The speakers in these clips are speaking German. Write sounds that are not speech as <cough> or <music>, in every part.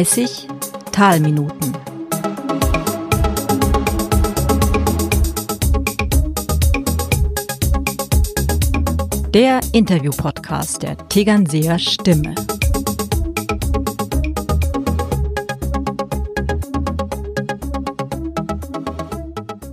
30 Talminuten. Der Interview-Podcast der Tegernseer Stimme.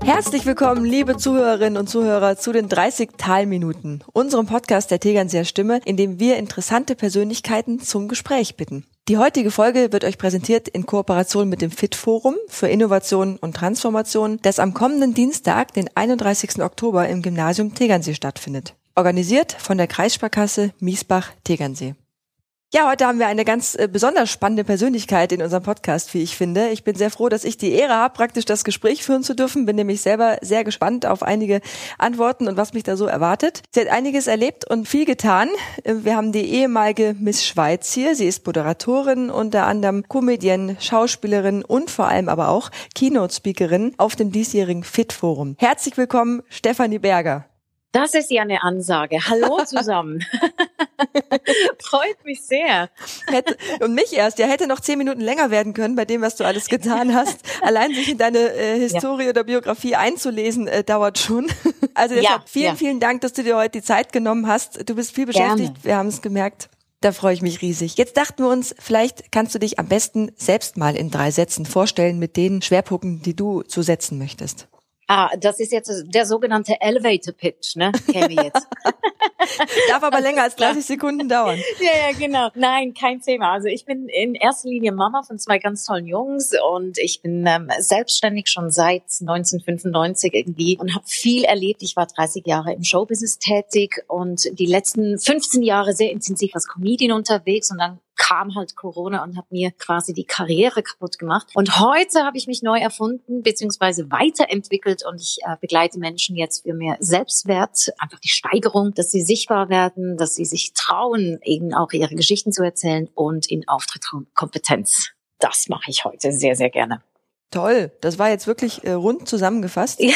Herzlich willkommen, liebe Zuhörerinnen und Zuhörer, zu den 30 Talminuten, unserem Podcast der Tegernseer Stimme, in dem wir interessante Persönlichkeiten zum Gespräch bitten. Die heutige Folge wird euch präsentiert in Kooperation mit dem FIT Forum für Innovation und Transformation, das am kommenden Dienstag, den 31. Oktober im Gymnasium Tegernsee stattfindet. Organisiert von der Kreissparkasse Miesbach-Tegernsee. Ja, heute haben wir eine ganz äh, besonders spannende Persönlichkeit in unserem Podcast, wie ich finde. Ich bin sehr froh, dass ich die Ehre habe, praktisch das Gespräch führen zu dürfen. Bin nämlich selber sehr gespannt auf einige Antworten und was mich da so erwartet. Sie hat einiges erlebt und viel getan. Äh, wir haben die ehemalige Miss Schweiz hier. Sie ist Moderatorin, unter anderem Comedienne, Schauspielerin und vor allem aber auch Keynote-Speakerin auf dem diesjährigen Fit-Forum. Herzlich willkommen, Stefanie Berger. Das ist ja eine Ansage. Hallo zusammen. <laughs> Freut mich sehr. Hätte, und mich erst. Ja, hätte noch zehn Minuten länger werden können bei dem, was du alles getan hast. Allein sich in deine äh, Historie ja. oder Biografie einzulesen, äh, dauert schon. Also deshalb ja, vielen, ja. vielen Dank, dass du dir heute die Zeit genommen hast. Du bist viel beschäftigt. Gerne. Wir haben es gemerkt. Da freue ich mich riesig. Jetzt dachten wir uns, vielleicht kannst du dich am besten selbst mal in drei Sätzen vorstellen mit den Schwerpunkten, die du zu setzen möchtest. Ah, das ist jetzt der sogenannte Elevator Pitch, ne? Käme jetzt. <laughs> Darf aber länger als 30 Sekunden dauern. <laughs> Ja, ja, genau. Nein, kein Thema. Also ich bin in erster Linie Mama von zwei ganz tollen Jungs und ich bin ähm, selbstständig schon seit 1995 irgendwie und habe viel erlebt. Ich war 30 Jahre im Showbusiness tätig und die letzten 15 Jahre sehr intensiv als Comedian unterwegs und dann kam halt Corona und hat mir quasi die Karriere kaputt gemacht. Und heute habe ich mich neu erfunden beziehungsweise weiterentwickelt und ich äh, begleite Menschen jetzt für mehr Selbstwert, einfach die Steigerung, dass sie sichtbar werden, dass sie sich trauen, eben auch ihre Geschichten zu erzählen und in Auftrittkompetenz. Das mache ich heute sehr, sehr gerne. Toll, das war jetzt wirklich äh, rund zusammengefasst. Ja.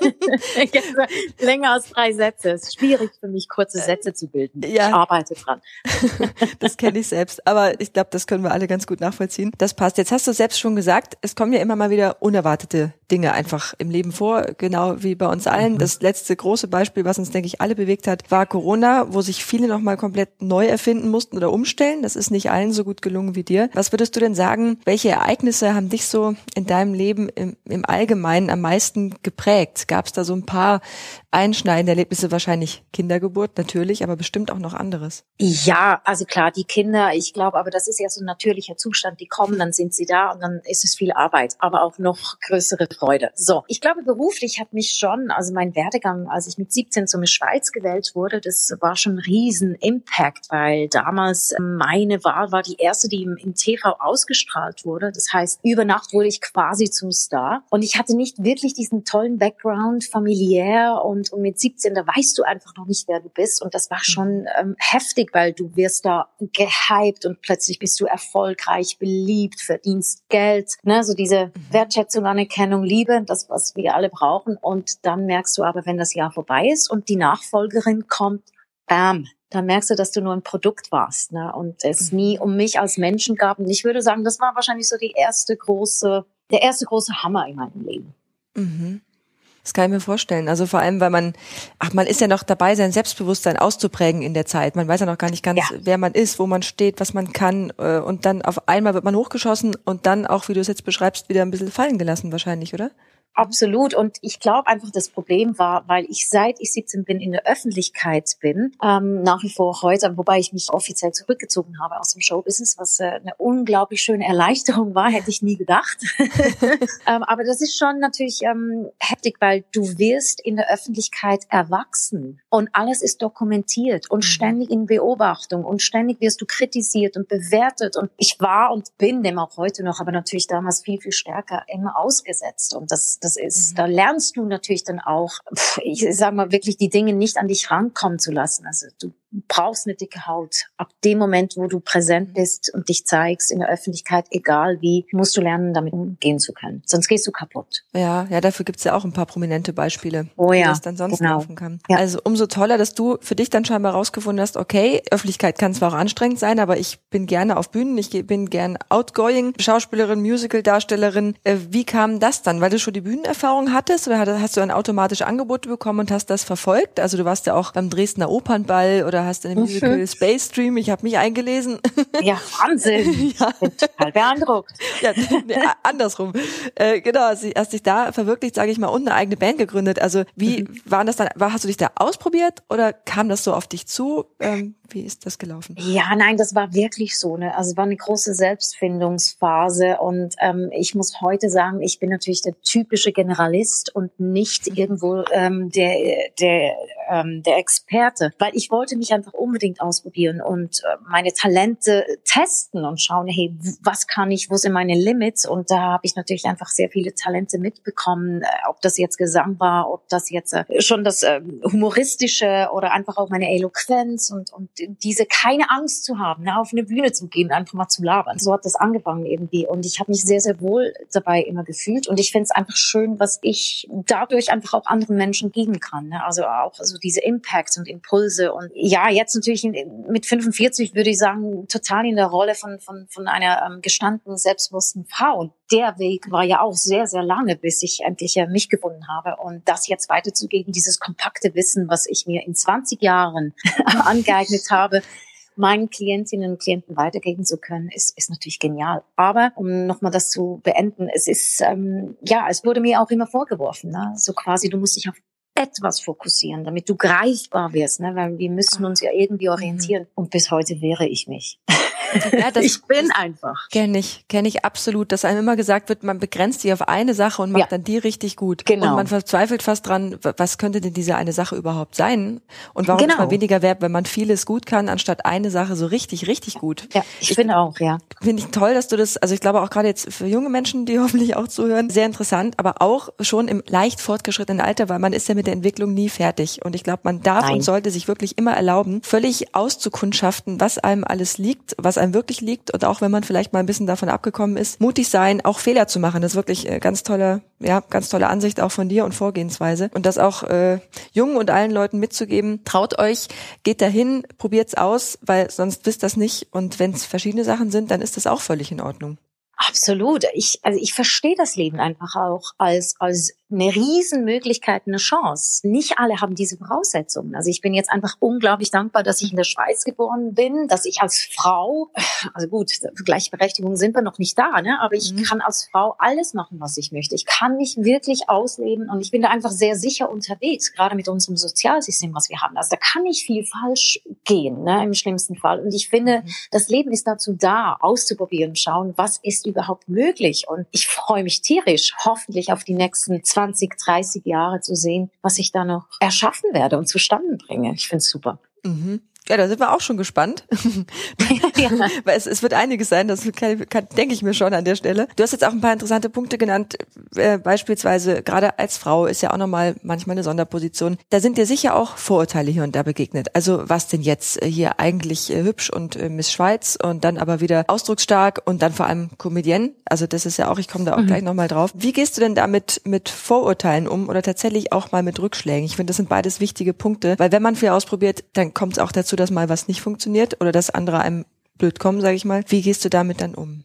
<laughs> <laughs> Länger als drei Sätze. Es ist schwierig für mich, kurze Sätze zu bilden. Ja. Ich arbeite dran. <laughs> <laughs> das kenne ich selbst. Aber ich glaube, das können wir alle ganz gut nachvollziehen. Das passt. Jetzt hast du selbst schon gesagt, es kommen ja immer mal wieder unerwartete Dinge einfach im Leben vor, genau wie bei uns allen. Mhm. Das letzte große Beispiel, was uns, denke ich, alle bewegt hat, war Corona, wo sich viele nochmal komplett neu erfinden mussten oder umstellen. Das ist nicht allen so gut gelungen wie dir. Was würdest du denn sagen, welche Ereignisse haben dich so in deinem Leben im, im Allgemeinen am meisten geprägt? Gab es da so ein paar einschneidende Erlebnisse? Wahrscheinlich Kindergeburt natürlich, aber bestimmt auch noch anderes. Ja, also klar, die Kinder, ich glaube, aber das ist ja so ein natürlicher Zustand. Die kommen, dann sind sie da und dann ist es viel Arbeit, aber auch noch größere Freude. So, ich glaube, beruflich hat mich schon, also mein Werdegang, als ich mit 17 zur Miss Schweiz gewählt wurde, das war schon ein riesen Impact, weil damals meine Wahl war die erste, die im, im TV ausgestrahlt wurde. Das heißt, über Nacht wurde ich quasi zum Star. Und ich hatte nicht wirklich diesen tollen Background familiär und, und mit 17, da weißt du einfach noch nicht, wer du bist. Und das war schon ähm, heftig, weil du wirst da gehypt und plötzlich bist du erfolgreich, beliebt, verdienst Geld. Ne? So diese mhm. Wertschätzung, Anerkennung, Liebe, das, was wir alle brauchen. Und dann merkst du aber, wenn das Jahr vorbei ist und die Nachfolgerin kommt, bam, da merkst du, dass du nur ein Produkt warst ne? und es mhm. nie um mich als Menschen gab. Und ich würde sagen, das war wahrscheinlich so die erste große der erste große Hammer in meinem Leben. Mhm. Das kann ich mir vorstellen. Also vor allem, weil man, ach, man ist ja noch dabei, sein Selbstbewusstsein auszuprägen in der Zeit. Man weiß ja noch gar nicht ganz, ja. wer man ist, wo man steht, was man kann. Äh, und dann auf einmal wird man hochgeschossen und dann auch, wie du es jetzt beschreibst, wieder ein bisschen fallen gelassen wahrscheinlich, oder? Absolut. Und ich glaube einfach, das Problem war, weil ich seit ich 17 bin in der Öffentlichkeit bin, ähm, nach wie vor heute, wobei ich mich offiziell zurückgezogen habe aus dem Showbusiness, was äh, eine unglaublich schöne Erleichterung war, hätte ich nie gedacht. <laughs> ähm, aber das ist schon natürlich ähm, heftig, weil du wirst in der Öffentlichkeit erwachsen und alles ist dokumentiert und mhm. ständig in Beobachtung und ständig wirst du kritisiert und bewertet. Und ich war und bin dem auch heute noch, aber natürlich damals viel, viel stärker immer ausgesetzt. Und das das ist. Mhm. Da lernst du natürlich dann auch, ich sag mal wirklich, die Dinge nicht an dich rankommen zu lassen. Also du brauchst eine dicke Haut. Ab dem Moment, wo du präsent mhm. bist und dich zeigst in der Öffentlichkeit, egal wie, musst du lernen, damit umgehen zu können. Sonst gehst du kaputt. Ja, ja, dafür gibt's ja auch ein paar prominente Beispiele, oh, ja. wie das dann sonst genau. laufen kann. Ja. Also umso toller, dass du für dich dann scheinbar rausgefunden hast, okay, Öffentlichkeit kann zwar auch anstrengend sein, aber ich bin gerne auf Bühnen, ich bin gern outgoing, Schauspielerin, Musical-Darstellerin. Äh, wie kam das dann? Weil du schon die Bühnenerfahrung hattest oder hast du ein automatisches Angebot bekommen und hast das verfolgt? Also du warst ja auch beim Dresdner Opernball oder hast in dem Musical Space Stream, ich habe mich eingelesen. <laughs> Ja, Wahnsinn. <laughs> ja. Bin total beeindruckt. Ja, <laughs> nee, andersrum. Äh, genau, hast, hast dich da verwirklicht, sage ich mal, und eine eigene Band gegründet. Also wie mhm. waren das dann, war, hast du dich da ausprobiert oder kam das so auf dich zu? Ähm, wie ist das gelaufen? Ja, nein, das war wirklich so. Ne? Also es war eine große Selbstfindungsphase und ähm, ich muss heute sagen, ich bin natürlich der typische Generalist und nicht mhm. irgendwo ähm, der der ähm, der Experte, weil ich wollte mich einfach unbedingt ausprobieren und äh, meine Talente testen und schauen, hey, was kann ich, wo sind meine Limits? Und da habe ich natürlich einfach sehr viele Talente mitbekommen, äh, ob das jetzt Gesang war, ob das jetzt äh, schon das äh, humoristische oder einfach auch meine Eloquenz und und diese keine Angst zu haben, ne, auf eine Bühne zu gehen, einfach mal zu labern. So hat das angefangen irgendwie und ich habe mich sehr sehr wohl dabei immer gefühlt und ich finde es einfach schön, was ich dadurch einfach auch anderen Menschen geben kann. Ne? Also auch so diese Impacts und Impulse und ja, jetzt natürlich mit 45 würde ich sagen, total in der Rolle von, von, von einer ähm, gestandenen, selbstbewussten Frau. Und der Weg war ja auch sehr, sehr lange, bis ich endlich ja mich gefunden habe. Und das jetzt weiterzugeben, dieses kompakte Wissen, was ich mir in 20 Jahren <laughs> angeeignet habe, meinen Klientinnen und Klienten weitergeben zu können, ist, ist natürlich genial. Aber um nochmal das zu beenden, es ist, ähm, ja, es wurde mir auch immer vorgeworfen, ne? so quasi, du musst dich auf etwas fokussieren, damit du greifbar wirst, ne? weil wir müssen uns ja irgendwie mhm. orientieren. Und bis heute wehre ich mich. <laughs> Ja, das, <laughs> ich bin einfach. Kenne ich, kenne ich absolut, dass einem immer gesagt wird, man begrenzt sich auf eine Sache und macht ja. dann die richtig gut. Genau. Und man verzweifelt fast dran, was könnte denn diese eine Sache überhaupt sein? Und warum genau. ist man weniger wert, wenn man vieles gut kann, anstatt eine Sache so richtig, richtig gut? Ja, ich, ich finde auch, ja. Finde ich toll, dass du das, also ich glaube auch gerade jetzt für junge Menschen, die <laughs> hoffentlich auch zuhören, sehr interessant, aber auch schon im leicht fortgeschrittenen Alter, weil man ist ja mit der Entwicklung nie fertig. Und ich glaube, man darf Nein. und sollte sich wirklich immer erlauben, völlig auszukundschaften, was einem alles liegt, was einem wirklich liegt und auch wenn man vielleicht mal ein bisschen davon abgekommen ist, mutig sein, auch Fehler zu machen. Das ist wirklich äh, ganz tolle, ja, ganz tolle Ansicht auch von dir und Vorgehensweise und das auch äh, jungen und allen Leuten mitzugeben. Traut euch, geht dahin, probiert's aus, weil sonst wisst das nicht und wenn es verschiedene Sachen sind, dann ist das auch völlig in Ordnung. Absolut. Ich, also ich verstehe das Leben einfach auch als, als eine Riesenmöglichkeit, eine Chance. Nicht alle haben diese Voraussetzungen. Also ich bin jetzt einfach unglaublich dankbar, dass ich in der Schweiz geboren bin, dass ich als Frau, also gut, für Gleichberechtigung sind wir noch nicht da, ne? aber ich mhm. kann als Frau alles machen, was ich möchte. Ich kann mich wirklich ausleben und ich bin da einfach sehr sicher unterwegs, gerade mit unserem Sozialsystem, was wir haben. Also da kann nicht viel falsch gehen, ne? im schlimmsten Fall. Und ich finde, mhm. das Leben ist dazu da, auszuprobieren, schauen, was ist überhaupt möglich. Und ich freue mich tierisch, hoffentlich auf die nächsten 20 20, 30 Jahre zu sehen, was ich da noch erschaffen werde und zustande bringe. Ich finde es super. Mhm. Ja, da sind wir auch schon gespannt. <laughs> ja. <laughs> Weil es, es wird einiges sein, das kann, kann, denke ich mir schon an der Stelle. Du hast jetzt auch ein paar interessante Punkte genannt, äh, beispielsweise gerade als Frau ist ja auch nochmal manchmal eine Sonderposition. Da sind dir sicher auch Vorurteile hier und da begegnet. Also was denn jetzt äh, hier eigentlich äh, hübsch und äh, Miss Schweiz und dann aber wieder ausdrucksstark und dann vor allem Comedienne. Also das ist ja auch, ich komme da auch mhm. gleich nochmal drauf. Wie gehst du denn damit mit Vorurteilen um oder tatsächlich auch mal mit Rückschlägen? Ich finde, das sind beides wichtige Punkte, weil wenn man viel ausprobiert, dann kommt es auch dazu, dass mal was nicht funktioniert oder dass andere einem blöd kommen, sage ich mal. Wie gehst du damit dann um?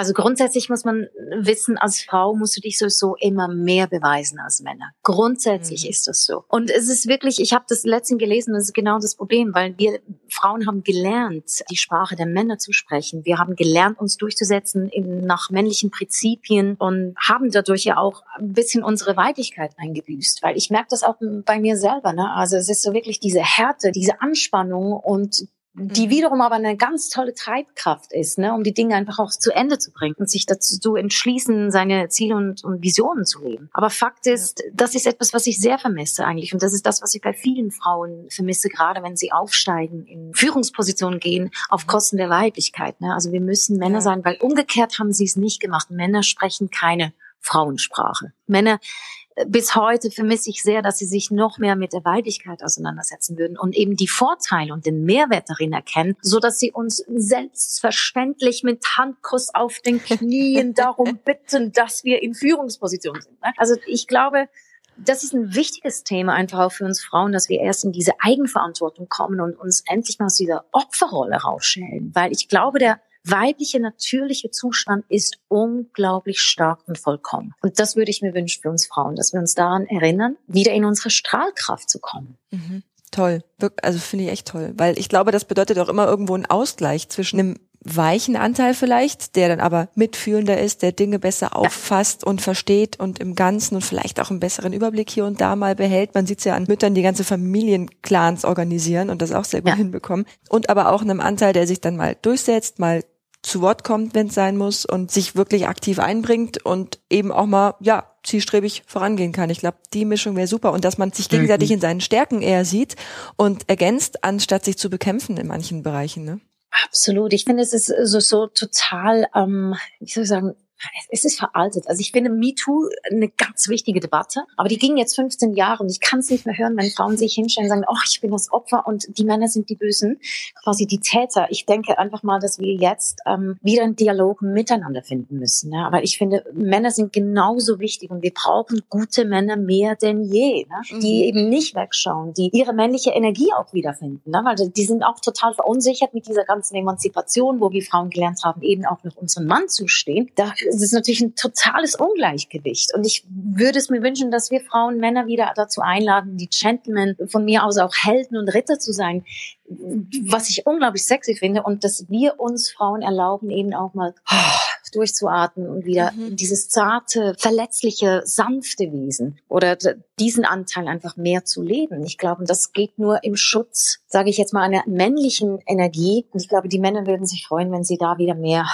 Also grundsätzlich muss man wissen, als Frau musst du dich sowieso immer mehr beweisen als Männer. Grundsätzlich mhm. ist das so. Und es ist wirklich, ich habe das letztens gelesen, das ist genau das Problem, weil wir Frauen haben gelernt, die Sprache der Männer zu sprechen. Wir haben gelernt, uns durchzusetzen in, nach männlichen Prinzipien und haben dadurch ja auch ein bisschen unsere Weiblichkeit eingebüßt. Weil ich merke das auch bei mir selber. Ne? Also es ist so wirklich diese Härte, diese Anspannung und die mhm. wiederum aber eine ganz tolle Treibkraft ist, ne, um die Dinge einfach auch zu Ende zu bringen und sich dazu zu entschließen, seine Ziele und, und Visionen zu leben. Aber Fakt ist, das ist etwas, was ich sehr vermisse eigentlich und das ist das, was ich bei vielen Frauen vermisse, gerade wenn sie aufsteigen, in Führungspositionen gehen, auf mhm. Kosten der Weiblichkeit. Ne? Also wir müssen Männer ja. sein, weil umgekehrt haben sie es nicht gemacht. Männer sprechen keine Frauensprache. Männer bis heute vermisse ich sehr, dass sie sich noch mehr mit der Weiblichkeit auseinandersetzen würden und eben die Vorteile und den Mehrwert darin erkennen, so dass sie uns selbstverständlich mit Handkuss auf den Knien <laughs> darum bitten, dass wir in Führungspositionen sind. Ne? Also ich glaube, das ist ein wichtiges Thema einfach auch für uns Frauen, dass wir erst in diese Eigenverantwortung kommen und uns endlich mal aus dieser Opferrolle rausstellen. Weil ich glaube, der weibliche natürliche Zustand ist unglaublich stark und vollkommen. Und das würde ich mir wünschen für uns Frauen, dass wir uns daran erinnern, wieder in unsere Strahlkraft zu kommen. Mhm. Toll, also finde ich echt toll, weil ich glaube, das bedeutet auch immer irgendwo einen Ausgleich zwischen dem weichen Anteil vielleicht, der dann aber mitfühlender ist, der Dinge besser auffasst und versteht und im Ganzen und vielleicht auch einen besseren Überblick hier und da mal behält. Man sieht es ja an Müttern, die ganze Familienclans organisieren und das auch sehr gut ja. hinbekommen. Und aber auch einem Anteil, der sich dann mal durchsetzt, mal zu Wort kommt, wenn es sein muss und sich wirklich aktiv einbringt und eben auch mal, ja, zielstrebig vorangehen kann. Ich glaube, die Mischung wäre super und dass man sich gegenseitig in seinen Stärken eher sieht und ergänzt, anstatt sich zu bekämpfen in manchen Bereichen. Ne? Absolut. Ich finde, es ist so, so total, ähm, wie soll ich sagen, es ist veraltet. Also ich finde MeToo eine ganz wichtige Debatte, aber die ging jetzt 15 Jahre und ich kann es nicht mehr hören, wenn Frauen sich hinstellen und sagen, oh, ich bin das Opfer und die Männer sind die Bösen, quasi die Täter. Ich denke einfach mal, dass wir jetzt ähm, wieder einen Dialog miteinander finden müssen. Ja? Aber ich finde, Männer sind genauso wichtig und wir brauchen gute Männer mehr denn je, ne? die mhm. eben nicht wegschauen, die ihre männliche Energie auch wiederfinden, ne? weil die sind auch total verunsichert mit dieser ganzen Emanzipation, wo wir Frauen gelernt haben, eben auch noch unseren Mann zu stehen. Da es ist natürlich ein totales Ungleichgewicht. Und ich würde es mir wünschen, dass wir Frauen, Männer wieder dazu einladen, die Gentlemen von mir aus auch Helden und Ritter zu sein, was ich unglaublich sexy finde. Und dass wir uns Frauen erlauben, eben auch mal durchzuatmen und wieder mhm. dieses zarte, verletzliche, sanfte Wesen oder diesen Anteil einfach mehr zu leben. Ich glaube, das geht nur im Schutz, sage ich jetzt mal, einer männlichen Energie. Und ich glaube, die Männer würden sich freuen, wenn sie da wieder mehr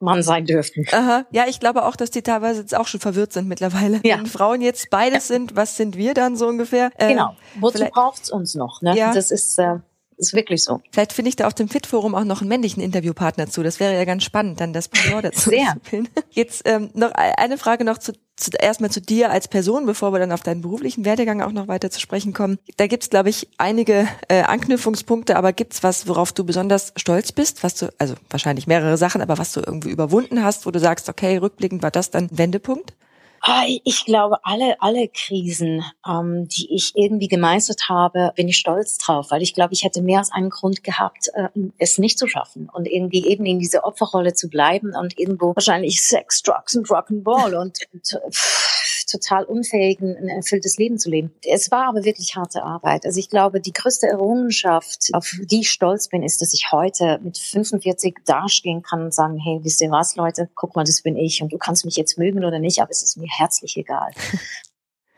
Mann sein dürften. Aha. Ja, ich glaube auch, dass die teilweise jetzt auch schon verwirrt sind mittlerweile. Ja. Wenn Frauen jetzt beides ja. sind, was sind wir dann so ungefähr? Äh, genau. Wozu braucht's uns noch? Ne? Ja. Das ist äh, ist wirklich so. Vielleicht finde ich da auf dem Fit-Forum auch noch einen männlichen Interviewpartner zu. Das wäre ja ganz spannend, dann das Pendant <laughs> dazu Sehr. zu spielen. Jetzt ähm, noch eine Frage noch zu, zu, erstmal zu dir als Person, bevor wir dann auf deinen beruflichen Werdegang auch noch weiter zu sprechen kommen. Da gibt's, glaube ich, einige äh, Anknüpfungspunkte, aber gibt's was, worauf du besonders stolz bist? Was du, also wahrscheinlich mehrere Sachen, aber was du irgendwie überwunden hast, wo du sagst, okay, rückblickend war das dann Wendepunkt? Ah, ich glaube, alle, alle Krisen, ähm, die ich irgendwie gemeistert habe, bin ich stolz drauf, weil ich glaube, ich hätte mehr als einen Grund gehabt, äh, es nicht zu schaffen und irgendwie eben in dieser Opferrolle zu bleiben und irgendwo wahrscheinlich Sex, Drugs und Rock'n'Roll und, und pff, total unfähigen, ein erfülltes Leben zu leben. Es war aber wirklich harte Arbeit. Also ich glaube, die größte Errungenschaft, auf die ich stolz bin, ist, dass ich heute mit 45 dastehen kann und sagen, hey, wisst ihr was, Leute, guck mal, das bin ich und du kannst mich jetzt mögen oder nicht, aber es ist mir herzlich egal. <laughs>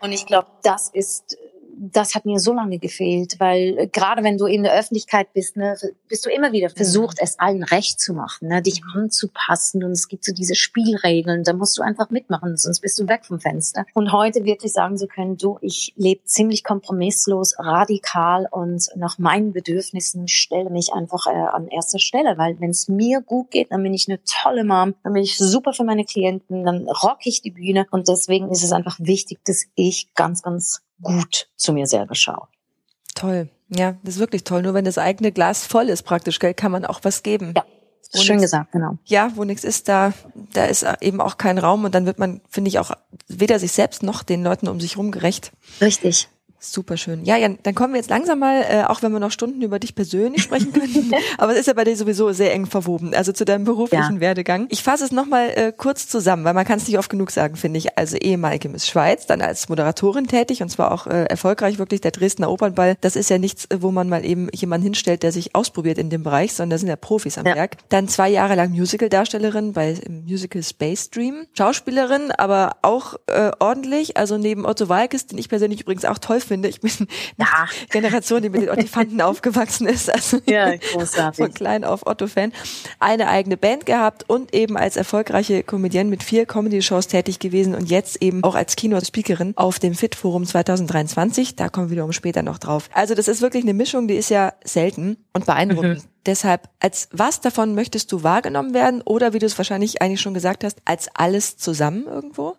Und ich glaube, das ist das hat mir so lange gefehlt, weil äh, gerade wenn du in der Öffentlichkeit bist, ne, bist du immer wieder versucht, mhm. es allen recht zu machen, ne, dich mhm. anzupassen und es gibt so diese Spielregeln, da musst du einfach mitmachen, sonst bist du weg vom Fenster. Und heute wirklich sagen zu können, du, ich lebe ziemlich kompromisslos, radikal und nach meinen Bedürfnissen stelle mich einfach äh, an erster Stelle, weil wenn es mir gut geht, dann bin ich eine tolle Mom, dann bin ich super für meine Klienten, dann rock ich die Bühne und deswegen ist es einfach wichtig, dass ich ganz, ganz gut zu mir selber schaue. Toll. Ja, das ist wirklich toll. Nur wenn das eigene Glas voll ist praktisch, gell, kann man auch was geben. Ja. Schön nix, gesagt, genau. Ja, wo nichts ist, da, da ist eben auch kein Raum und dann wird man, finde ich, auch weder sich selbst noch den Leuten um sich herum gerecht. Richtig. Super schön. Ja, Jan, dann kommen wir jetzt langsam mal, äh, auch wenn wir noch Stunden über dich persönlich sprechen können, <laughs> aber es ist ja bei dir sowieso sehr eng verwoben, also zu deinem beruflichen ja. Werdegang. Ich fasse es nochmal äh, kurz zusammen, weil man kann es nicht oft genug sagen, finde ich. Also ehemalige Miss Schweiz, dann als Moderatorin tätig und zwar auch äh, erfolgreich wirklich der Dresdner Opernball. Das ist ja nichts, wo man mal eben jemanden hinstellt, der sich ausprobiert in dem Bereich, sondern da sind ja Profis am ja. Werk. Dann zwei Jahre lang Musical-Darstellerin bei Musical Space Dream. Schauspielerin, aber auch äh, ordentlich, also neben Otto Walkes, den ich persönlich übrigens auch toll finde. Ich bin <laughs> ja. Generation, die mit den <laughs> Ottifanten aufgewachsen ist. Also ja, <laughs> großartig. Von klein auf Otto-Fan. Eine eigene Band gehabt und eben als erfolgreiche Comedienne mit vier Comedy-Shows tätig gewesen und jetzt eben auch als Keynote-Speakerin auf dem Fit-Forum 2023. Da kommen wir wiederum später noch drauf. Also das ist wirklich eine Mischung, die ist ja selten und beeindruckend. Mhm. Deshalb, als was davon möchtest du wahrgenommen werden oder wie du es wahrscheinlich eigentlich schon gesagt hast, als alles zusammen irgendwo?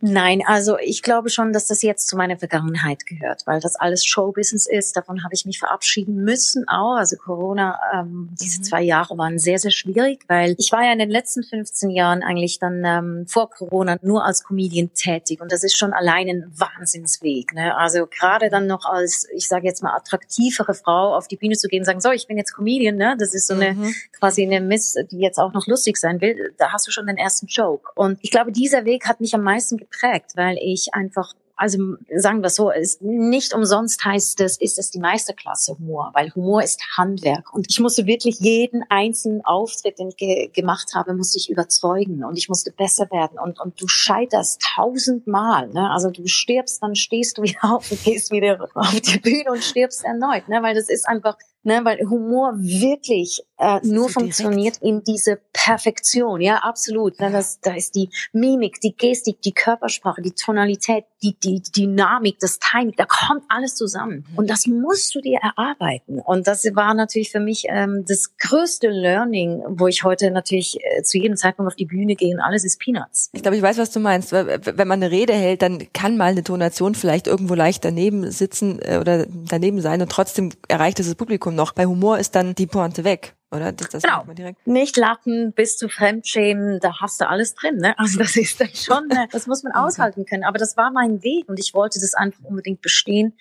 Nein, also ich glaube schon, dass das jetzt zu meiner Vergangenheit gehört, weil das alles Showbusiness ist. Davon habe ich mich verabschieden müssen auch. Also Corona, ähm, diese mhm. zwei Jahre waren sehr, sehr schwierig, weil ich war ja in den letzten 15 Jahren eigentlich dann ähm, vor Corona nur als Comedian tätig und das ist schon allein ein Wahnsinnsweg. Ne? Also gerade dann noch als, ich sage jetzt mal, attraktivere Frau auf die Bühne zu gehen und sagen, so, ich bin jetzt Comedian, ne? Das ist so eine mhm. quasi eine Miss, die jetzt auch noch lustig sein will. Da hast du schon den ersten Joke. Und ich glaube, dieser Weg hat mich am meisten geprägt, weil ich einfach also sagen wir so, ist nicht umsonst heißt es, ist es die Meisterklasse Humor, weil Humor ist Handwerk. Und ich musste wirklich jeden einzelnen Auftritt, den ich ge gemacht habe, musste ich überzeugen und ich musste besser werden. Und, und du scheiterst tausendmal. Ne? Also du stirbst, dann stehst du <laughs> wieder auf und gehst wieder auf die Bühne und stirbst erneut, ne? weil das ist einfach ne, weil Humor wirklich äh, nur so funktioniert in diese Perfektion, ja, absolut. Ja. Das, da ist die Mimik, die Gestik, die Körpersprache, die Tonalität, die, die, die Dynamik, das Timing, da kommt alles zusammen. Mhm. Und das musst du dir erarbeiten. Und das war natürlich für mich ähm, das größte Learning, wo ich heute natürlich äh, zu jedem Zeitpunkt auf die Bühne gehe und alles ist Peanuts. Ich glaube, ich weiß, was du meinst. Wenn man eine Rede hält, dann kann mal eine Tonation vielleicht irgendwo leicht daneben sitzen äh, oder daneben sein und trotzdem erreicht es das Publikum noch. Bei Humor ist dann die Pointe weg. Oder? Das, das genau. Direkt. Nicht lachen bis zu Fremdschämen, da hast du alles drin. Ne? Also das ist dann schon, äh, <laughs> das muss man aushalten können. Aber das war mein Weg und ich wollte das einfach unbedingt bestehen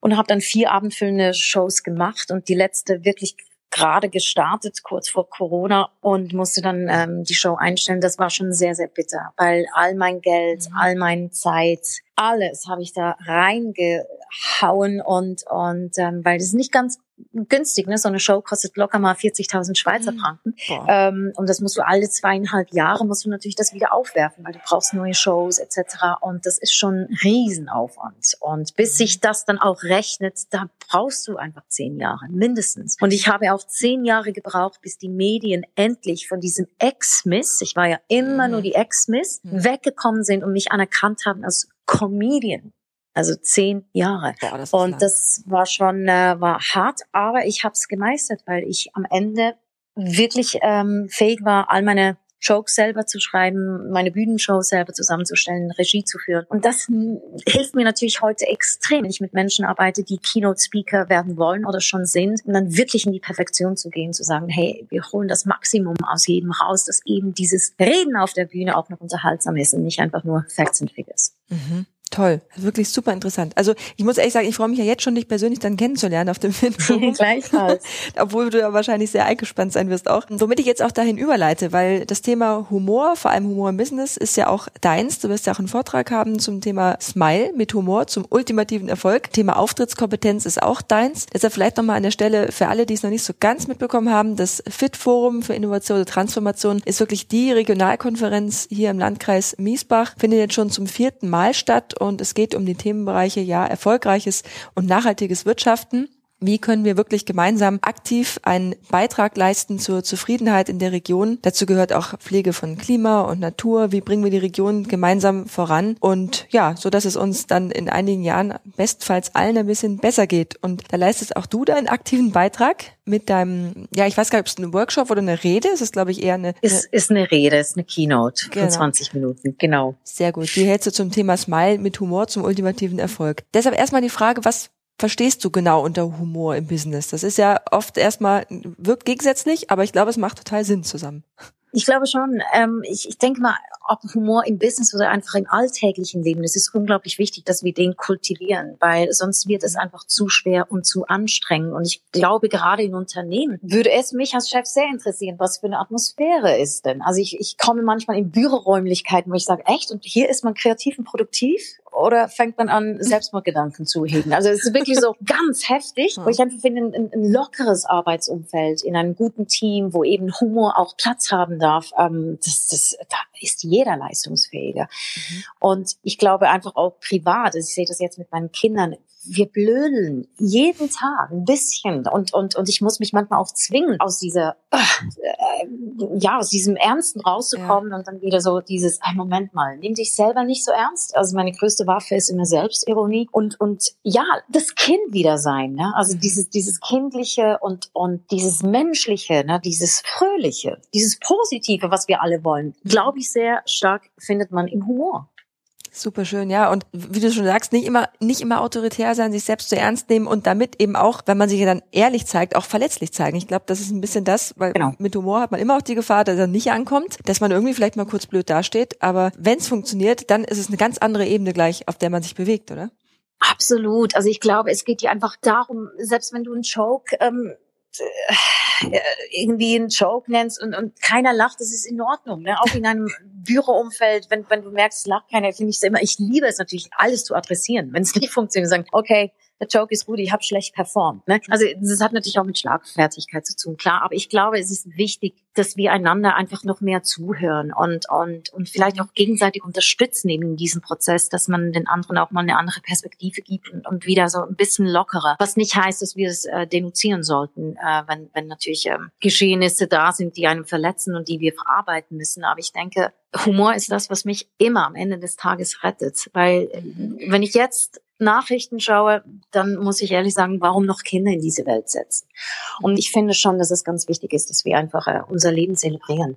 und habe dann vier abendfüllende Shows gemacht und die letzte wirklich gerade gestartet, kurz vor Corona und musste dann ähm, die Show einstellen. Das war schon sehr, sehr bitter, weil all mein Geld, mhm. all meine Zeit, alles habe ich da reingehauen und und ähm, weil das nicht ganz günstig, ne? So eine Show kostet locker mal 40.000 Schweizer mhm. Franken. Ähm, und das musst du alle zweieinhalb Jahre musst du natürlich das wieder aufwerfen, weil du brauchst neue Shows etc. Und das ist schon ein Riesenaufwand. Und bis mhm. sich das dann auch rechnet, da brauchst du einfach zehn Jahre, mindestens. Und ich habe auch zehn Jahre gebraucht, bis die Medien endlich von diesem Ex-Miss, ich war ja immer mhm. nur die Ex-Miss, mhm. weggekommen sind und mich anerkannt haben als Comedian. Also zehn Jahre. Boah, das und lang. das war schon äh, war hart, aber ich habe es gemeistert, weil ich am Ende wirklich ähm, fähig war, all meine Jokes selber zu schreiben, meine Bühnenshow selber zusammenzustellen, Regie zu führen. Und das hilft mir natürlich heute extrem, wenn ich mit Menschen arbeite, die Keynote-Speaker werden wollen oder schon sind, und dann wirklich in die Perfektion zu gehen, zu sagen, hey, wir holen das Maximum aus jedem raus, dass eben dieses Reden auf der Bühne auch noch unterhaltsam ist und nicht einfach nur Facts and Figures. Mhm. Toll, wirklich super interessant. Also ich muss ehrlich sagen, ich freue mich ja jetzt schon, dich persönlich dann kennenzulernen auf dem Film. <laughs> Gleichfalls. <laughs> Obwohl du ja wahrscheinlich sehr eingespannt sein wirst auch. Womit ich jetzt auch dahin überleite, weil das Thema Humor, vor allem Humor im Business, ist ja auch deins. Du wirst ja auch einen Vortrag haben zum Thema Smile mit Humor, zum ultimativen Erfolg. Thema Auftrittskompetenz ist auch deins. Deshalb vielleicht nochmal an der Stelle für alle, die es noch nicht so ganz mitbekommen haben, das FIT Forum für Innovation und Transformation ist wirklich die Regionalkonferenz hier im Landkreis Miesbach, findet jetzt schon zum vierten Mal statt und es geht um die Themenbereiche ja erfolgreiches und nachhaltiges Wirtschaften. Wie können wir wirklich gemeinsam aktiv einen Beitrag leisten zur Zufriedenheit in der Region? Dazu gehört auch Pflege von Klima und Natur. Wie bringen wir die Region gemeinsam voran? Und ja, so dass es uns dann in einigen Jahren bestfalls allen ein bisschen besser geht. Und da leistest auch du da einen aktiven Beitrag mit deinem, ja, ich weiß gar nicht, ob es ein Workshop oder eine Rede ist. Es ist, glaube ich, eher eine. Es ist eine Rede, ist eine Keynote genau. von 20 Minuten, genau. Sehr gut. Die hältst du zum Thema Smile mit Humor zum ultimativen Erfolg. Deshalb erstmal die Frage, was verstehst du genau unter Humor im Business? Das ist ja oft erstmal, wirkt gegensätzlich, aber ich glaube, es macht total Sinn zusammen. Ich glaube schon. Ähm, ich, ich denke mal, ob Humor im Business oder einfach im alltäglichen Leben, es ist unglaublich wichtig, dass wir den kultivieren, weil sonst wird es einfach zu schwer und zu anstrengend. Und ich glaube, gerade in Unternehmen würde es mich als Chef sehr interessieren, was für eine Atmosphäre ist denn. Also ich, ich komme manchmal in Büroräumlichkeiten, wo ich sage, echt, und hier ist man kreativ und produktiv? Oder fängt man an, Selbstmordgedanken zu hegen? Also es ist wirklich so <laughs> ganz heftig, wo ich einfach finde, ein, ein, lockeres Arbeitsumfeld in einem guten Team, wo eben Humor auch Platz haben darf, ähm, das, das, da ist jeder leistungsfähiger. Mhm. Und ich glaube einfach auch privat, also ich sehe das jetzt mit meinen Kindern, wir blödeln jeden Tag ein bisschen und und und ich muss mich manchmal auch zwingen aus dieser äh, ja aus diesem Ernsten rauszukommen ja. und dann wieder so dieses ein Moment mal nimm dich selber nicht so ernst also meine größte Waffe ist immer Selbstironie und und ja das Kind wieder sein ne also mhm. dieses dieses kindliche und und dieses menschliche ne dieses fröhliche dieses positive was wir alle wollen glaube ich sehr stark findet man im Humor Super schön, ja. Und wie du schon sagst, nicht immer, nicht immer autoritär sein, sich selbst zu ernst nehmen und damit eben auch, wenn man sich dann ehrlich zeigt, auch verletzlich zeigen. Ich glaube, das ist ein bisschen das, weil genau. mit Humor hat man immer auch die Gefahr, dass er nicht ankommt, dass man irgendwie vielleicht mal kurz blöd dasteht. Aber wenn es funktioniert, dann ist es eine ganz andere Ebene gleich, auf der man sich bewegt, oder? Absolut. Also ich glaube, es geht dir einfach darum, selbst wenn du einen Joke ähm, äh, irgendwie einen Joke nennst und, und keiner lacht, das ist in Ordnung. Ne? Auch in einem Büroumfeld, wenn, wenn du merkst, es lacht keiner, finde ich es immer, ich liebe es natürlich, alles zu adressieren. Wenn es nicht funktioniert, sagen, okay, der Joke ist gut, ich habe schlecht performt. Ne? Also das hat natürlich auch mit Schlagfertigkeit zu tun, klar. Aber ich glaube, es ist wichtig, dass wir einander einfach noch mehr zuhören und und und vielleicht auch gegenseitig unterstützen in diesem Prozess, dass man den anderen auch mal eine andere Perspektive gibt und, und wieder so ein bisschen lockerer. Was nicht heißt, dass wir es äh, denunzieren sollten, äh, wenn wenn natürlich äh, Geschehnisse da sind, die einem verletzen und die wir verarbeiten müssen. Aber ich denke, Humor ist das, was mich immer am Ende des Tages rettet, weil äh, wenn ich jetzt Nachrichten schaue, dann muss ich ehrlich sagen, warum noch Kinder in diese Welt setzen? Und ich finde schon, dass es ganz wichtig ist, dass wir einfach äh, unser Leben zelebrieren.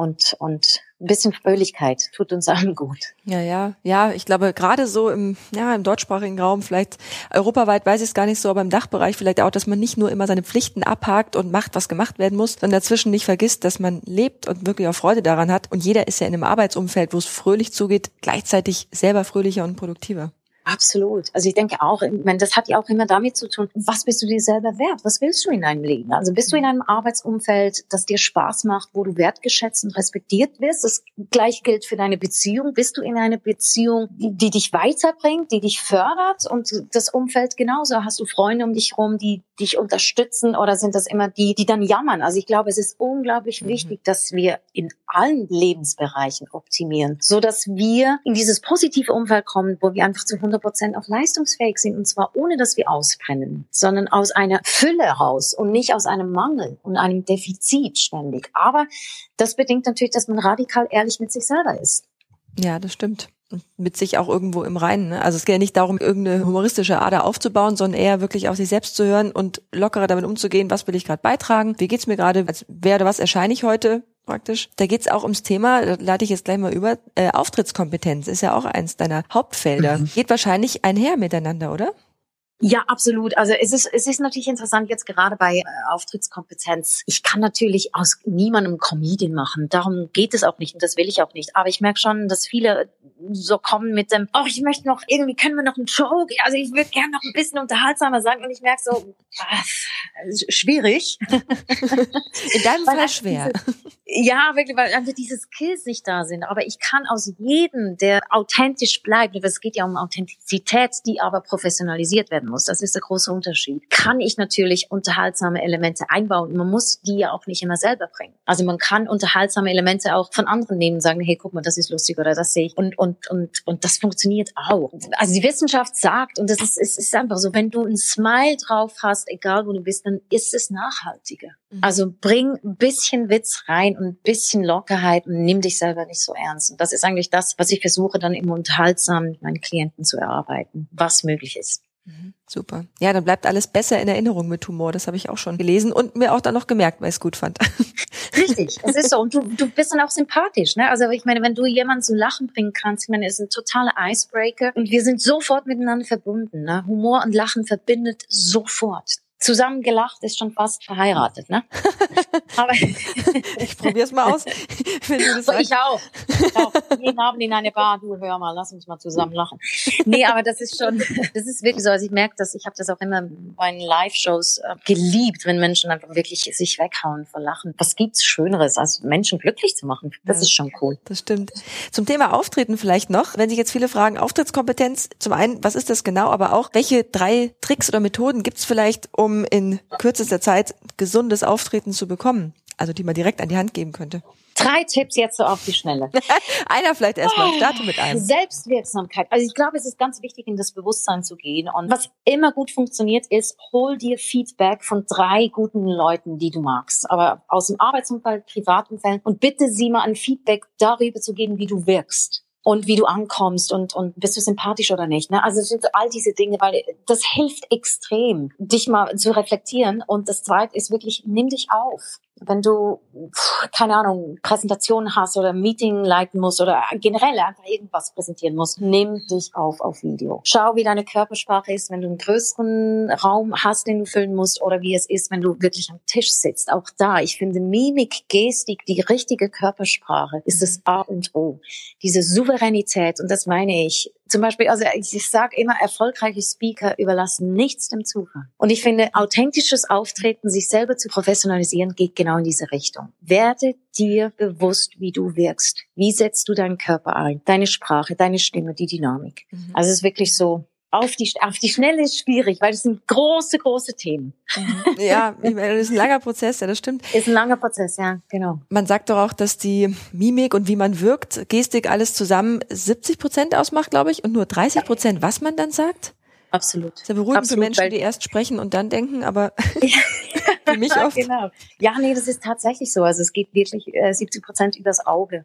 Und, und ein bisschen Fröhlichkeit tut uns allen gut. Ja, ja, ja. Ich glaube, gerade so im, ja, im deutschsprachigen Raum, vielleicht europaweit weiß ich es gar nicht so, aber im Dachbereich vielleicht auch, dass man nicht nur immer seine Pflichten abhakt und macht, was gemacht werden muss, sondern dazwischen nicht vergisst, dass man lebt und wirklich auch Freude daran hat. Und jeder ist ja in einem Arbeitsumfeld, wo es fröhlich zugeht, gleichzeitig selber fröhlicher und produktiver. Absolut. Also ich denke auch, ich meine, das hat ja auch immer damit zu tun, was bist du dir selber wert? Was willst du in deinem Leben? Also bist du in einem Arbeitsumfeld, das dir Spaß macht, wo du wertgeschätzt und respektiert wirst? Das gleich gilt für deine Beziehung. Bist du in einer Beziehung, die, die dich weiterbringt, die dich fördert und das Umfeld genauso? Hast du Freunde um dich herum, die dich unterstützen oder sind das immer die, die dann jammern? Also ich glaube, es ist unglaublich mhm. wichtig, dass wir in allen Lebensbereichen optimieren, so dass wir in dieses positive Umfeld kommen, wo wir einfach zu 100 Prozent auch leistungsfähig sind und zwar ohne, dass wir ausbrennen, sondern aus einer Fülle heraus und nicht aus einem Mangel und einem Defizit ständig. Aber das bedingt natürlich, dass man radikal ehrlich mit sich selber ist. Ja, das stimmt mit sich auch irgendwo im Reinen. Ne? Also es geht ja nicht darum, irgendeine humoristische Ader aufzubauen, sondern eher wirklich auf sich selbst zu hören und lockerer damit umzugehen, was will ich gerade beitragen, wie geht's mir gerade, als wäre was erscheine ich heute praktisch. Da geht's auch ums Thema, da lade ich jetzt gleich mal über, äh, Auftrittskompetenz ist ja auch eins deiner Hauptfelder. Mhm. Geht wahrscheinlich einher miteinander, oder? Ja, absolut. Also es ist, es ist natürlich interessant jetzt gerade bei äh, Auftrittskompetenz. Ich kann natürlich aus niemandem Comedian machen. Darum geht es auch nicht und das will ich auch nicht. Aber ich merke schon, dass viele so kommen mit dem, oh, ich möchte noch, irgendwie können wir noch einen Joke, also ich würde gerne noch ein bisschen unterhaltsamer sagen und ich merke so, ach, schwierig. <laughs> In deinem Fall schwer. Diese, ja, wirklich, weil einfach diese Skills nicht da sind. Aber ich kann aus jedem, der authentisch bleibt, es geht ja um Authentizität, die aber professionalisiert werden muss. Das ist der große Unterschied. Kann ich natürlich unterhaltsame Elemente einbauen. Man muss die ja auch nicht immer selber bringen. Also man kann unterhaltsame Elemente auch von anderen nehmen, sagen, hey, guck mal, das ist lustig oder das sehe ich. Und, und, und, und das funktioniert auch. Also die Wissenschaft sagt, und das ist, es ist einfach so, wenn du ein Smile drauf hast, egal wo du bist, dann ist es nachhaltiger. Mhm. Also bring ein bisschen Witz rein und ein bisschen Lockerheit und nimm dich selber nicht so ernst. Und das ist eigentlich das, was ich versuche dann im Unterhaltsam mit meinen Klienten zu erarbeiten, was möglich ist. Mhm. Super. Ja, dann bleibt alles besser in Erinnerung mit Humor. Das habe ich auch schon gelesen und mir auch dann noch gemerkt, weil ich es gut fand. <laughs> Richtig, es ist so. Und du, du bist dann auch sympathisch. Ne? Also ich meine, wenn du jemanden zum Lachen bringen kannst, ich meine, es ist ein totaler Icebreaker und wir sind sofort miteinander verbunden. Ne? Humor und Lachen verbindet sofort zusammen gelacht ist schon fast verheiratet, ne? <laughs> Aber ich probier's mal aus. <laughs> Ich auch. Ich auch. Jeden Abend in eine Bar, du hör mal, lass uns mal zusammen lachen. Nee, aber das ist schon, das ist wirklich so. Also ich merke das, ich habe das auch immer bei den Live-Shows äh, geliebt, wenn Menschen einfach wirklich sich weghauen vor Lachen. Was gibt's Schöneres, als Menschen glücklich zu machen? Das ja, ist schon cool. Das stimmt. Zum Thema Auftreten vielleicht noch. Wenn sich jetzt viele fragen, Auftrittskompetenz, zum einen, was ist das genau, aber auch, welche drei Tricks oder Methoden gibt's vielleicht, um um in kürzester Zeit gesundes Auftreten zu bekommen? Also die man direkt an die Hand geben könnte. Drei Tipps jetzt so auf die Schnelle. <laughs> Einer vielleicht erstmal. Starte mit einem. Selbstwirksamkeit. Also ich glaube, es ist ganz wichtig, in das Bewusstsein zu gehen. Und was immer gut funktioniert, ist, hol dir Feedback von drei guten Leuten, die du magst. Aber aus dem Arbeitsumfeld, Privatumfeld. Und bitte sie mal ein Feedback darüber zu geben, wie du wirkst und wie du ankommst und, und bist du sympathisch oder nicht. Ne? Also sind all diese Dinge, weil das hilft extrem, dich mal zu reflektieren. Und das Zweite ist wirklich, nimm dich auf. Wenn du, keine Ahnung, Präsentationen hast oder Meeting leiten musst oder generell einfach irgendwas präsentieren musst, nimm dich auf auf Video. Schau, wie deine Körpersprache ist, wenn du einen größeren Raum hast, den du füllen musst oder wie es ist, wenn du wirklich am Tisch sitzt. Auch da, ich finde Mimik, Gestik, die richtige Körpersprache ist das A und O. Diese Souveränität, und das meine ich, zum Beispiel, also ich, ich sage immer, erfolgreiche Speaker überlassen nichts dem Zufall. Und ich finde, authentisches Auftreten, sich selber zu professionalisieren, geht genau in diese Richtung. Werde dir bewusst, wie du wirkst. Wie setzt du deinen Körper ein? Deine Sprache, deine Stimme, die Dynamik. Mhm. Also es ist wirklich so, auf die, auf die Schnelle ist schwierig, weil das sind große, große Themen. Mhm. Ja, <laughs> das ist ein langer Prozess, ja, das stimmt. Ist ein langer Prozess, ja, genau. Man sagt doch auch, dass die Mimik und wie man wirkt, Gestik, alles zusammen 70 Prozent ausmacht, glaube ich, und nur 30 Prozent, was man dann sagt. Absolut. Sehr beruhigend Absolut, für Menschen, die erst sprechen und dann denken, aber <laughs> <laughs> für mich oft. Genau. Ja, nee, das ist tatsächlich so. Also es geht wirklich äh, 70 Prozent übers Auge.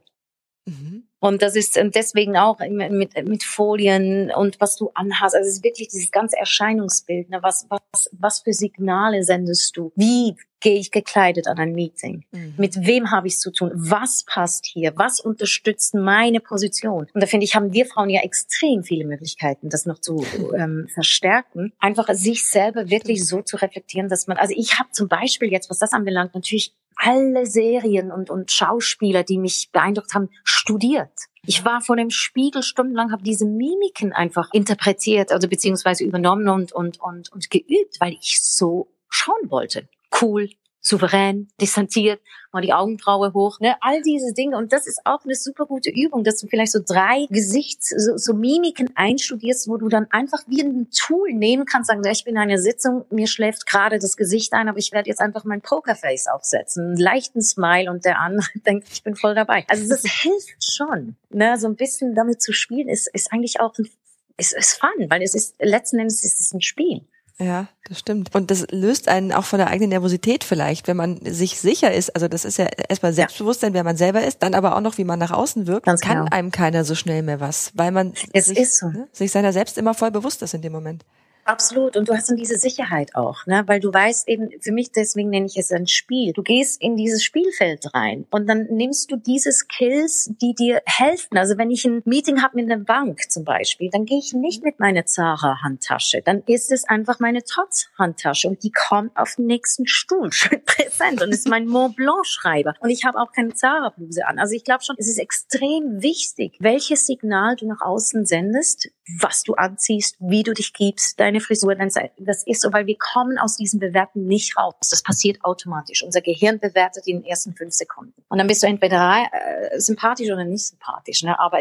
Mhm. Und das ist deswegen auch mit, mit Folien und was du anhast. Also es ist wirklich dieses ganze Erscheinungsbild. Ne? Was, was, was für Signale sendest du? Wie gehe ich gekleidet an ein Meeting? Mhm. Mit wem habe ich es zu tun? Was passt hier? Was unterstützt meine Position? Und da finde ich, haben wir Frauen ja extrem viele Möglichkeiten, das noch zu <laughs> ähm, verstärken. Einfach sich selber wirklich so zu reflektieren, dass man, also ich habe zum Beispiel jetzt, was das anbelangt, natürlich alle Serien und, und Schauspieler, die mich beeindruckt haben, studiert. Ich war vor dem Spiegel stundenlang, habe diese Mimiken einfach interpretiert, also beziehungsweise übernommen und, und, und, und geübt, weil ich so schauen wollte. Cool, souverän, distanziert, mal die Augenbraue hoch, ne, all diese Dinge. Und das ist auch eine super gute Übung, dass du vielleicht so drei Gesichts-, so, so Mimiken einstudierst, wo du dann einfach wie ein Tool nehmen kannst, sagen, ich bin in einer Sitzung, mir schläft gerade das Gesicht ein, aber ich werde jetzt einfach mein Pokerface aufsetzen, einen leichten Smile und der andere <laughs> denkt, ich bin voll dabei. Also das hilft schon, ne, so ein bisschen damit zu spielen, ist, ist eigentlich auch ein, ist, ist fun, weil es ist, letzten Endes ist es ein Spiel. Ja, das stimmt. Und das löst einen auch von der eigenen Nervosität vielleicht, wenn man sich sicher ist. Also das ist ja erstmal Selbstbewusstsein, wer man selber ist, dann aber auch noch, wie man nach außen wirkt. Ganz kann genau. einem keiner so schnell mehr was, weil man es sich, so. ne, sich seiner selbst immer voll bewusst ist in dem Moment. Absolut. Und du hast dann diese Sicherheit auch, ne? weil du weißt eben, für mich deswegen nenne ich es ein Spiel. Du gehst in dieses Spielfeld rein und dann nimmst du diese Skills, die dir helfen. Also wenn ich ein Meeting habe mit einer Bank zum Beispiel, dann gehe ich nicht mit meiner Zara-Handtasche. Dann ist es einfach meine Tots-Handtasche und die kommt auf den nächsten Stuhl <laughs> schön präsent und ist mein Mont Blanc-Schreiber. Und ich habe auch keine Zara-Bluse an. Also ich glaube schon, es ist extrem wichtig, welches Signal du nach außen sendest, was du anziehst, wie du dich gibst, deine Frisur, das ist so, weil wir kommen aus diesem Bewerten nicht raus. Das passiert automatisch. Unser Gehirn bewertet in den ersten fünf Sekunden. Und dann bist du entweder äh, sympathisch oder nicht sympathisch. Ne? Aber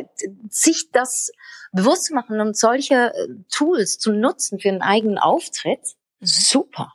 sich das bewusst zu machen und solche äh, Tools zu nutzen für einen eigenen Auftritt, super.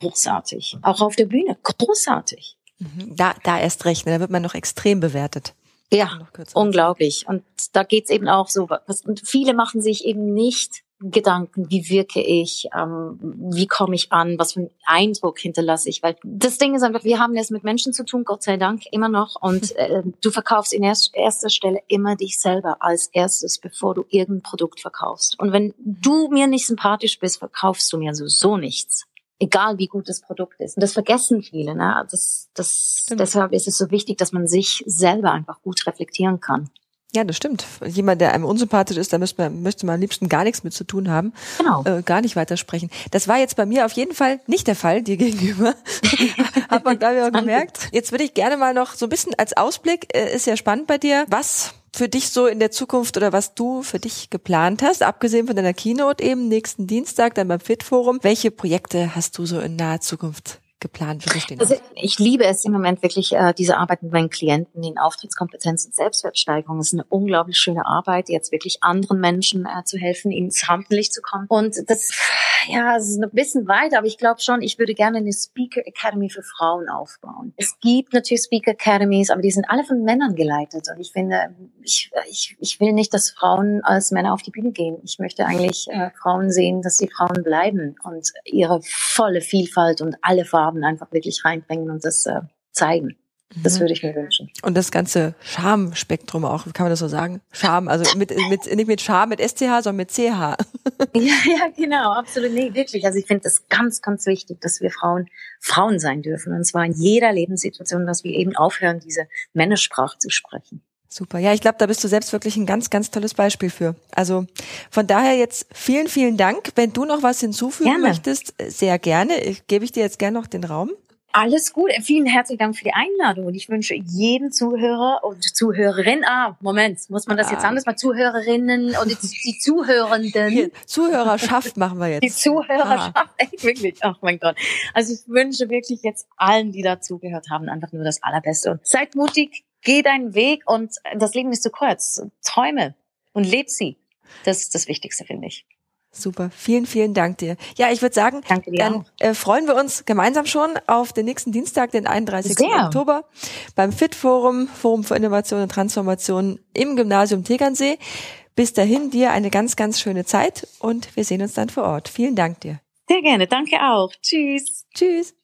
Großartig. Auch auf der Bühne, großartig. Mhm. Da, da erst recht, ne? da wird man noch extrem bewertet. Ja, unglaublich. Und da geht's eben auch so. Was, und viele machen sich eben nicht Gedanken, wie wirke ich, ähm, wie komme ich an, was für einen Eindruck hinterlasse ich. Weil das Ding ist einfach, wir haben es mit Menschen zu tun, Gott sei Dank, immer noch. Und <laughs> äh, du verkaufst in erst, erster Stelle immer dich selber als erstes, bevor du irgendein Produkt verkaufst. Und wenn du mir nicht sympathisch bist, verkaufst du mir sowieso nichts egal wie gut das Produkt ist. Und das vergessen viele. Ne? Das, das, deshalb ist es so wichtig, dass man sich selber einfach gut reflektieren kann. Ja, das stimmt. Jemand, der einem unsympathisch ist, da müsste man, möchte man am liebsten gar nichts mit zu tun haben. Genau. Äh, gar nicht weitersprechen. Das war jetzt bei mir auf jeden Fall nicht der Fall, dir gegenüber. <laughs> Hat man, glaube ich, auch gemerkt. Jetzt würde ich gerne mal noch so ein bisschen als Ausblick, äh, ist ja spannend bei dir, was für dich so in der Zukunft oder was du für dich geplant hast, abgesehen von deiner Keynote eben nächsten Dienstag dann beim Fit Forum. Welche Projekte hast du so in naher Zukunft geplant? Wie stehen also ich liebe es im Moment wirklich, äh, diese Arbeit mit meinen Klienten in Auftrittskompetenz und Selbstwertsteigerung. Es ist eine unglaublich schöne Arbeit, jetzt wirklich anderen Menschen äh, zu helfen, ins Rampenlicht zu kommen. Und das, ja, es ist ein bisschen weit, aber ich glaube schon, ich würde gerne eine Speaker Academy für Frauen aufbauen. Es gibt natürlich Speaker Academies, aber die sind alle von Männern geleitet. Und ich finde, ich, ich, ich will nicht, dass Frauen als Männer auf die Bühne gehen. Ich möchte eigentlich äh, Frauen sehen, dass die Frauen bleiben und ihre volle Vielfalt und alle Farben Farben einfach wirklich reinbringen und das äh, zeigen. Das mhm. würde ich mir wünschen. Und das ganze Schamspektrum auch, kann man das so sagen? Scham, also mit, mit, nicht mit Scham mit SCH, sondern mit CH. <laughs> ja, ja, genau, absolut. Nee, wirklich. Also ich finde das ganz, ganz wichtig, dass wir Frauen Frauen sein dürfen. Und zwar in jeder Lebenssituation, dass wir eben aufhören, diese Männersprache zu sprechen. Super. Ja, ich glaube, da bist du selbst wirklich ein ganz, ganz tolles Beispiel für. Also von daher jetzt vielen, vielen Dank. Wenn du noch was hinzufügen gerne. möchtest, sehr gerne. Ich, gebe ich dir jetzt gerne noch den Raum. Alles gut. Vielen herzlichen Dank für die Einladung und ich wünsche jedem Zuhörer und Zuhörerin, ah, Moment, muss man das jetzt ah. anders mal Zuhörerinnen und die, die Zuhörenden. Hier, Zuhörerschaft machen wir jetzt. Die Zuhörerschaft, ah. <laughs> echt wirklich, oh mein Gott. Also ich wünsche wirklich jetzt allen, die dazugehört haben, einfach nur das Allerbeste und seid mutig, geh deinen Weg und das Leben ist zu kurz. Träume und leb sie. Das ist das Wichtigste, finde ich. Super, vielen, vielen Dank dir. Ja, ich würde sagen, dann äh, freuen wir uns gemeinsam schon auf den nächsten Dienstag, den 31. Sehr. Oktober, beim FIT Forum, Forum für Innovation und Transformation im Gymnasium Tegernsee. Bis dahin dir eine ganz, ganz schöne Zeit und wir sehen uns dann vor Ort. Vielen Dank dir. Sehr gerne, danke auch. Tschüss. Tschüss.